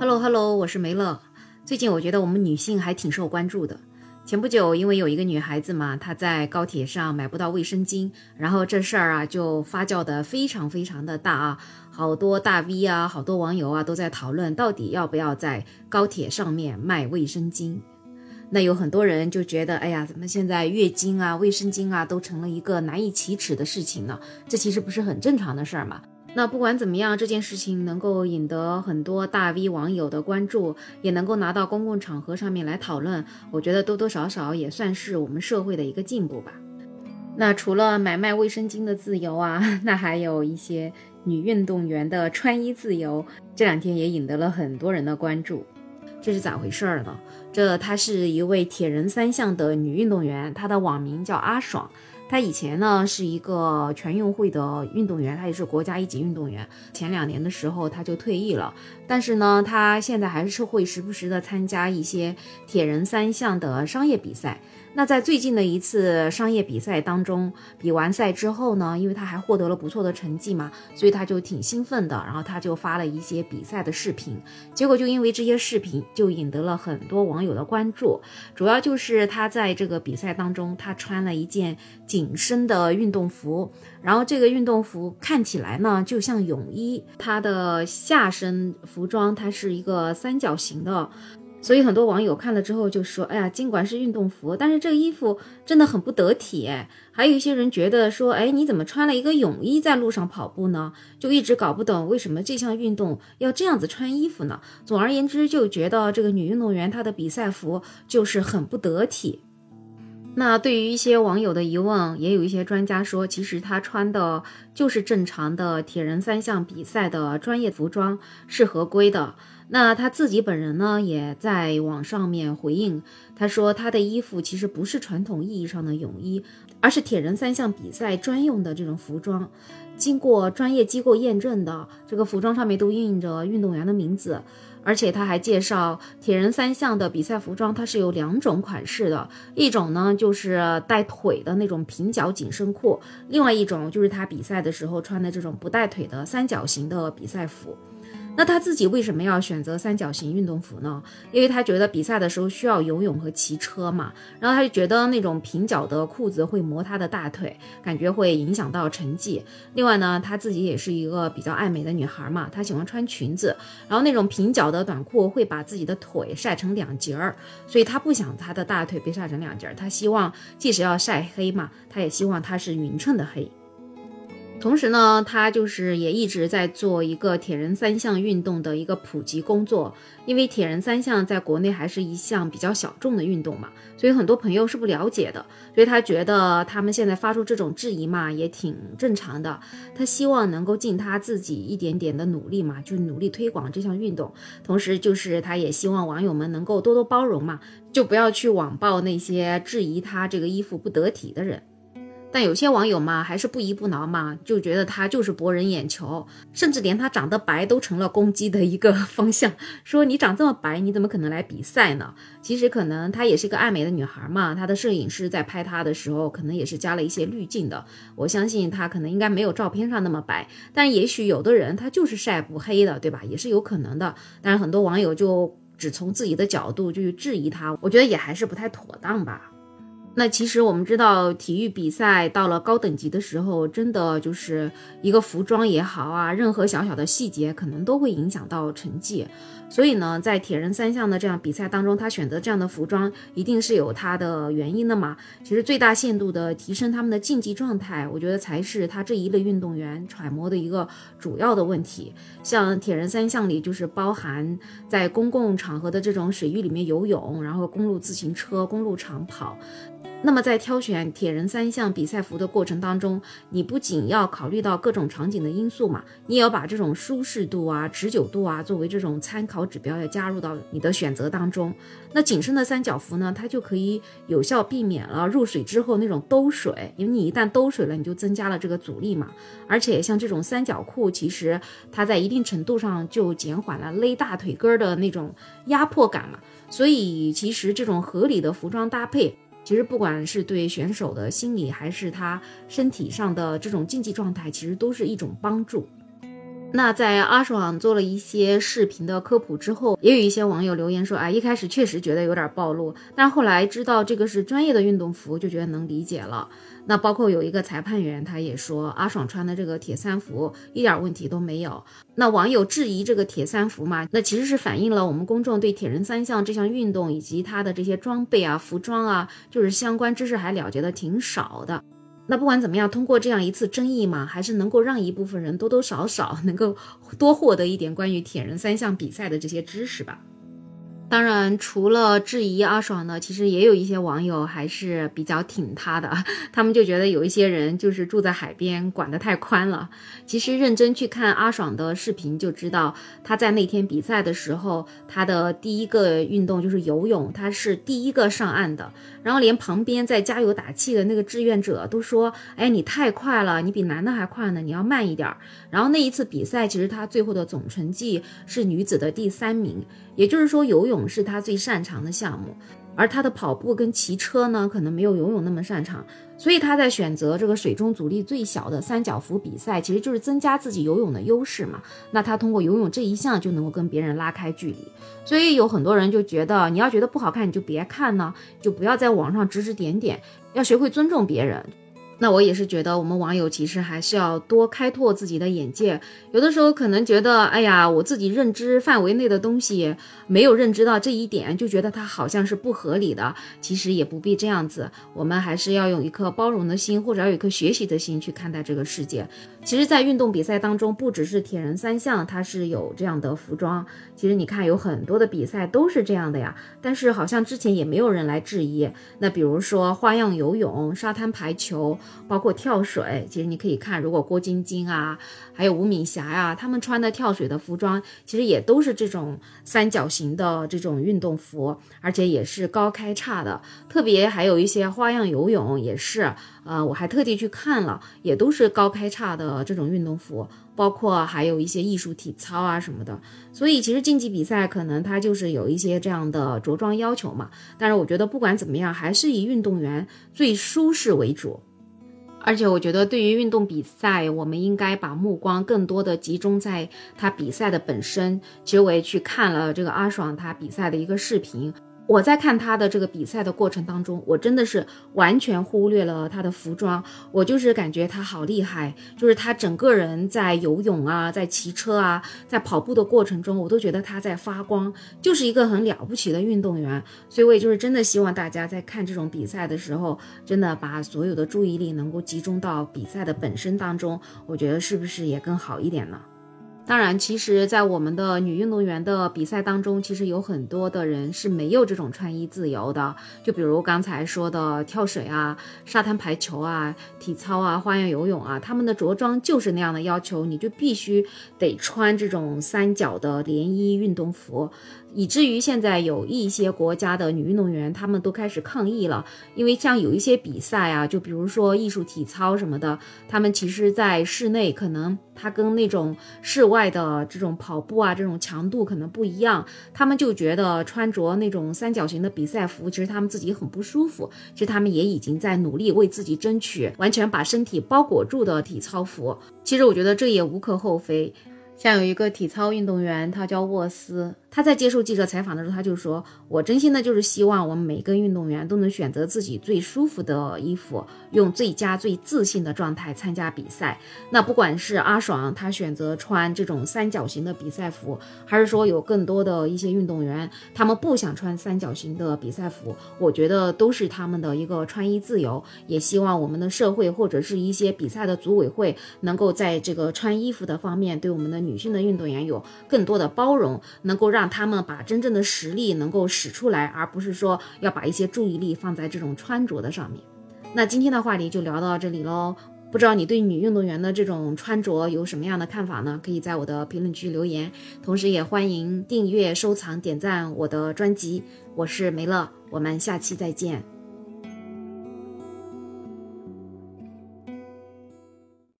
Hello Hello，我是梅乐。最近我觉得我们女性还挺受关注的。前不久，因为有一个女孩子嘛，她在高铁上买不到卫生巾，然后这事儿啊就发酵的非常非常的大啊，好多大 V 啊，好多网友啊都在讨论到底要不要在高铁上面卖卫生巾。那有很多人就觉得，哎呀，怎么现在月经啊、卫生巾啊都成了一个难以启齿的事情呢？这其实不是很正常的事儿嘛？那不管怎么样，这件事情能够引得很多大 V 网友的关注，也能够拿到公共场合上面来讨论，我觉得多多少少也算是我们社会的一个进步吧。那除了买卖卫生巾的自由啊，那还有一些女运动员的穿衣自由，这两天也引得了很多人的关注。这是咋回事儿呢？这她是一位铁人三项的女运动员，她的网名叫阿爽。她以前呢是一个全运会的运动员，她也是国家一级运动员。前两年的时候她就退役了，但是呢，她现在还是会时不时的参加一些铁人三项的商业比赛。那在最近的一次商业比赛当中，比完赛之后呢，因为她还获得了不错的成绩嘛，所以她就挺兴奋的。然后她就发了一些比赛的视频，结果就因为这些视频，就引得了很多网网友的关注。主要就是他在这个比赛当中，他穿了一件紧身的运动服，然后这个运动服看起来呢就像泳衣，它的下身服装它是一个三角形的。所以很多网友看了之后就说：“哎呀，尽管是运动服，但是这个衣服真的很不得体。”哎还有一些人觉得说：“哎，你怎么穿了一个泳衣在路上跑步呢？”就一直搞不懂为什么这项运动要这样子穿衣服呢？总而言之，就觉得这个女运动员她的比赛服就是很不得体。那对于一些网友的疑问，也有一些专家说，其实他穿的就是正常的铁人三项比赛的专业服装，是合规的。那他自己本人呢，也在网上面回应，他说他的衣服其实不是传统意义上的泳衣，而是铁人三项比赛专用的这种服装，经过专业机构验证的，这个服装上面都印着运动员的名字，而且他还介绍铁人三项的比赛服装，它是有两种款式的，一种呢就是带腿的那种平角紧身裤，另外一种就是他比赛的时候穿的这种不带腿的三角形的比赛服。那他自己为什么要选择三角形运动服呢？因为他觉得比赛的时候需要游泳和骑车嘛，然后他就觉得那种平角的裤子会磨他的大腿，感觉会影响到成绩。另外呢，他自己也是一个比较爱美的女孩嘛，她喜欢穿裙子，然后那种平角的短裤会把自己的腿晒成两截儿，所以她不想她的大腿被晒成两截儿，她希望即使要晒黑嘛，她也希望它是匀称的黑。同时呢，他就是也一直在做一个铁人三项运动的一个普及工作，因为铁人三项在国内还是一项比较小众的运动嘛，所以很多朋友是不了解的，所以他觉得他们现在发出这种质疑嘛，也挺正常的。他希望能够尽他自己一点点的努力嘛，就努力推广这项运动，同时就是他也希望网友们能够多多包容嘛，就不要去网暴那些质疑他这个衣服不得体的人。但有些网友嘛，还是不依不挠嘛，就觉得他就是博人眼球，甚至连他长得白都成了攻击的一个 方向。说你长这么白，你怎么可能来比赛呢？其实可能她也是一个爱美的女孩嘛，她的摄影师在拍她的时候，可能也是加了一些滤镜的。我相信她可能应该没有照片上那么白，但也许有的人他就是晒不黑的，对吧？也是有可能的。但是很多网友就只从自己的角度就去质疑她，我觉得也还是不太妥当吧。那其实我们知道，体育比赛到了高等级的时候，真的就是一个服装也好啊，任何小小的细节可能都会影响到成绩。所以呢，在铁人三项的这样比赛当中，他选择这样的服装，一定是有他的原因的嘛。其实最大限度的提升他们的竞技状态，我觉得才是他这一类运动员揣摩的一个主要的问题。像铁人三项里，就是包含在公共场合的这种水域里面游泳，然后公路自行车、公路长跑。那么在挑选铁人三项比赛服的过程当中，你不仅要考虑到各种场景的因素嘛，你也要把这种舒适度啊、持久度啊作为这种参考指标要加入到你的选择当中。那紧身的三角服呢，它就可以有效避免了入水之后那种兜水，因为你一旦兜水了，你就增加了这个阻力嘛。而且像这种三角裤，其实它在一定程度上就减缓了勒大腿根的那种压迫感嘛。所以其实这种合理的服装搭配。其实不管是对选手的心理，还是他身体上的这种竞技状态，其实都是一种帮助。那在阿爽做了一些视频的科普之后，也有一些网友留言说，啊，一开始确实觉得有点暴露，但后来知道这个是专业的运动服，就觉得能理解了。那包括有一个裁判员，他也说阿爽穿的这个铁三服一点问题都没有。那网友质疑这个铁三服嘛，那其实是反映了我们公众对铁人三项这项运动以及它的这些装备啊、服装啊，就是相关知识还了解的挺少的。那不管怎么样，通过这样一次争议嘛，还是能够让一部分人多多少少能够多获得一点关于铁人三项比赛的这些知识吧。当然，除了质疑阿爽呢，其实也有一些网友还是比较挺他的。他们就觉得有一些人就是住在海边，管得太宽了。其实认真去看阿爽的视频，就知道他在那天比赛的时候，他的第一个运动就是游泳，他是第一个上岸的。然后连旁边在加油打气的那个志愿者都说：“哎，你太快了，你比男的还快呢，你要慢一点。”然后那一次比赛，其实他最后的总成绩是女子的第三名。也就是说，游泳是他最擅长的项目，而他的跑步跟骑车呢，可能没有游泳那么擅长，所以他在选择这个水中阻力最小的三角浮比赛，其实就是增加自己游泳的优势嘛。那他通过游泳这一项就能够跟别人拉开距离，所以有很多人就觉得，你要觉得不好看，你就别看呢，就不要在网上指指点点，要学会尊重别人。那我也是觉得，我们网友其实还是要多开拓自己的眼界。有的时候可能觉得，哎呀，我自己认知范围内的东西没有认知到这一点，就觉得它好像是不合理的。其实也不必这样子，我们还是要用一颗包容的心，或者要有一颗学习的心去看待这个世界。其实，在运动比赛当中，不只是铁人三项，它是有这样的服装。其实你看，有很多的比赛都是这样的呀。但是好像之前也没有人来质疑。那比如说花样游泳、沙滩排球。包括跳水，其实你可以看，如果郭晶晶啊，还有吴敏霞呀，他们穿的跳水的服装，其实也都是这种三角形的这种运动服，而且也是高开叉的。特别还有一些花样游泳也是，呃，我还特地去看了，也都是高开叉的这种运动服。包括还有一些艺术体操啊什么的。所以其实竞技比赛可能它就是有一些这样的着装要求嘛。但是我觉得不管怎么样，还是以运动员最舒适为主。而且我觉得，对于运动比赛，我们应该把目光更多的集中在他比赛的本身。其实我也去看了这个阿爽他比赛的一个视频。我在看他的这个比赛的过程当中，我真的是完全忽略了他的服装，我就是感觉他好厉害，就是他整个人在游泳啊，在骑车啊，在跑步的过程中，我都觉得他在发光，就是一个很了不起的运动员。所以我也就是真的希望大家在看这种比赛的时候，真的把所有的注意力能够集中到比赛的本身当中，我觉得是不是也更好一点呢？当然，其实，在我们的女运动员的比赛当中，其实有很多的人是没有这种穿衣自由的。就比如刚才说的跳水啊、沙滩排球啊、体操啊、花样游泳啊，他们的着装就是那样的要求，你就必须得穿这种三角的连衣运动服。以至于现在有一些国家的女运动员，她们都开始抗议了，因为像有一些比赛啊，就比如说艺术体操什么的，他们其实在室内可能它跟那种室外的这种跑步啊，这种强度可能不一样，他们就觉得穿着那种三角形的比赛服，其实他们自己很不舒服。其实他们也已经在努力为自己争取完全把身体包裹住的体操服。其实我觉得这也无可厚非。像有一个体操运动员，他叫沃斯。他在接受记者采访的时候，他就说：“我真心的就是希望我们每个运动员都能选择自己最舒服的衣服，用最佳、最自信的状态参加比赛。那不管是阿爽他选择穿这种三角形的比赛服，还是说有更多的一些运动员他们不想穿三角形的比赛服，我觉得都是他们的一个穿衣自由。也希望我们的社会或者是一些比赛的组委会能够在这个穿衣服的方面对我们的女女性的运动员有更多的包容，能够让。”他们把真正的实力能够使出来，而不是说要把一些注意力放在这种穿着的上面。那今天的话题就聊到这里喽。不知道你对女运动员的这种穿着有什么样的看法呢？可以在我的评论区留言，同时也欢迎订阅、收藏、点赞我的专辑。我是梅乐，我们下期再见。